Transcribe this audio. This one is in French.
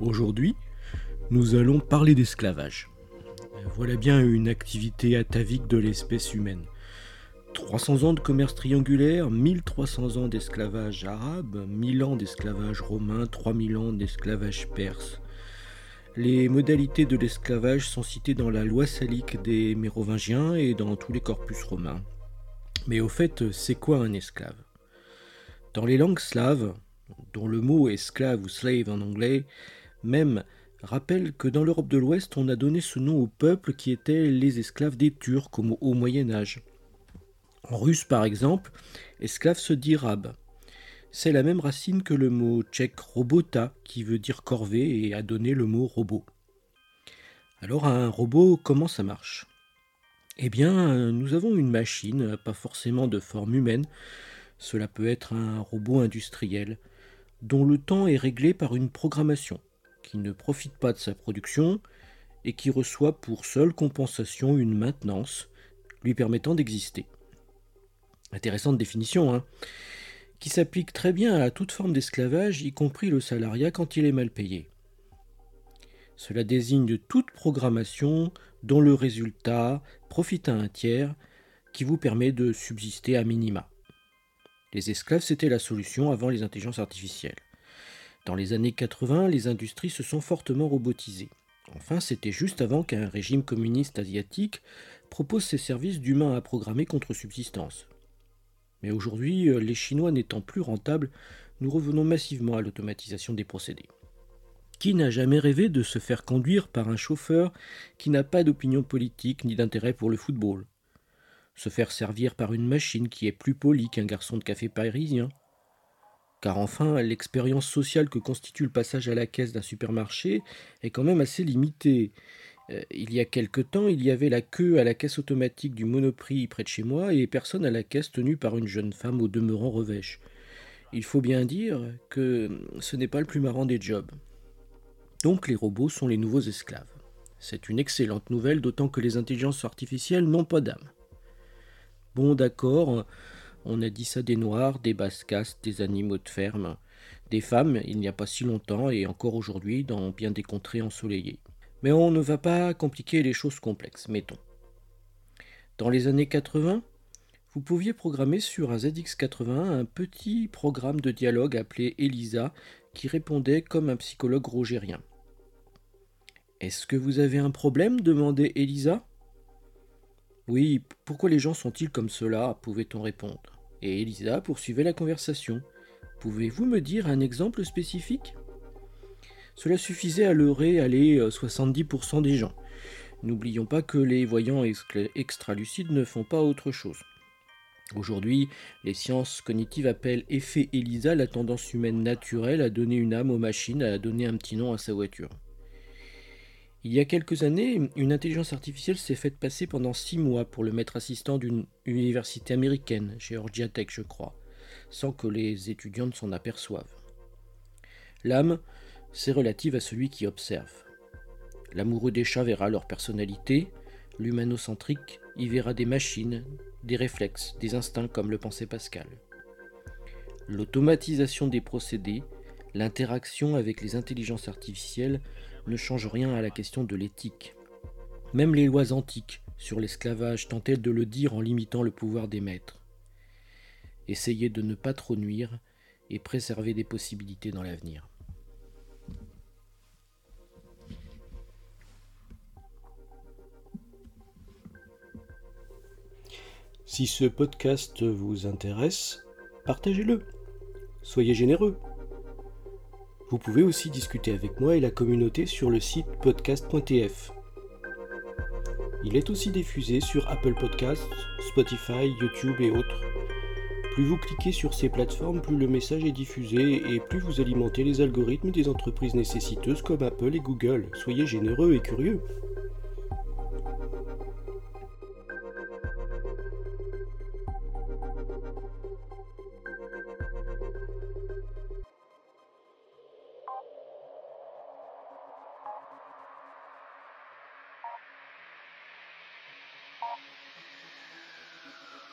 Aujourd'hui, nous allons parler d'esclavage. Voilà bien une activité atavique de l'espèce humaine. 300 ans de commerce triangulaire, 1300 ans d'esclavage arabe, 1000 ans d'esclavage romain, 3000 ans d'esclavage perse. Les modalités de l'esclavage sont citées dans la loi salique des Mérovingiens et dans tous les corpus romains. Mais au fait, c'est quoi un esclave? Dans les langues slaves, dont le mot esclave ou slave en anglais, même rappelle que dans l'Europe de l'Ouest, on a donné ce nom aux peuples qui étaient les esclaves des Turcs au Moyen Âge. En russe, par exemple, esclave se dit rab. C'est la même racine que le mot tchèque robota, qui veut dire corvée et a donné le mot robot. Alors, un robot, comment ça marche? Eh bien, nous avons une machine, pas forcément de forme humaine. Cela peut être un robot industriel, dont le temps est réglé par une programmation, qui ne profite pas de sa production et qui reçoit pour seule compensation une maintenance lui permettant d'exister. Intéressante définition, hein qui s'applique très bien à toute forme d'esclavage, y compris le salariat quand il est mal payé. Cela désigne toute programmation dont le résultat profite à un tiers qui vous permet de subsister à minima. Les esclaves, c'était la solution avant les intelligences artificielles. Dans les années 80, les industries se sont fortement robotisées. Enfin, c'était juste avant qu'un régime communiste asiatique propose ses services d'humains à programmer contre subsistance. Mais aujourd'hui, euh, les Chinois n'étant plus rentables, nous revenons massivement à l'automatisation des procédés. Qui n'a jamais rêvé de se faire conduire par un chauffeur qui n'a pas d'opinion politique ni d'intérêt pour le football? Se faire servir par une machine qui est plus polie qu'un garçon de café parisien? Car enfin, l'expérience sociale que constitue le passage à la caisse d'un supermarché est quand même assez limitée, il y a quelque temps, il y avait la queue à la caisse automatique du Monoprix près de chez moi et personne à la caisse tenue par une jeune femme au demeurant revêche. Il faut bien dire que ce n'est pas le plus marrant des jobs. Donc les robots sont les nouveaux esclaves. C'est une excellente nouvelle, d'autant que les intelligences artificielles n'ont pas d'âme. Bon, d'accord, on a dit ça des noirs, des basses-castes, des animaux de ferme, des femmes, il n'y a pas si longtemps et encore aujourd'hui dans bien des contrées ensoleillées. Mais on ne va pas compliquer les choses complexes, mettons. Dans les années 80, vous pouviez programmer sur un ZX81 un petit programme de dialogue appelé ELISA qui répondait comme un psychologue rogérien. Est-ce que vous avez un problème? demandait Elisa. Oui, pourquoi les gens sont-ils comme cela? pouvait-on répondre. Et Elisa poursuivait la conversation. Pouvez-vous me dire un exemple spécifique? Cela suffisait à leurrer aller 70% des gens. N'oublions pas que les voyants extralucides ne font pas autre chose. Aujourd'hui, les sciences cognitives appellent effet ELISA la tendance humaine naturelle à donner une âme aux machines, à donner un petit nom à sa voiture. Il y a quelques années, une intelligence artificielle s'est faite passer pendant six mois pour le maître assistant d'une université américaine, Georgia Tech je crois, sans que les étudiants ne s'en aperçoivent. L'âme, c'est relative à celui qui observe. L'amoureux des chats verra leur personnalité, l'humanocentrique y verra des machines, des réflexes, des instincts comme le pensait Pascal. L'automatisation des procédés, l'interaction avec les intelligences artificielles ne change rien à la question de l'éthique. Même les lois antiques sur l'esclavage tentaient de le dire en limitant le pouvoir des maîtres. Essayez de ne pas trop nuire et préserver des possibilités dans l'avenir. Si ce podcast vous intéresse, partagez-le. Soyez généreux. Vous pouvez aussi discuter avec moi et la communauté sur le site podcast.tf. Il est aussi diffusé sur Apple Podcasts, Spotify, YouTube et autres. Plus vous cliquez sur ces plateformes, plus le message est diffusé et plus vous alimentez les algorithmes des entreprises nécessiteuses comme Apple et Google. Soyez généreux et curieux.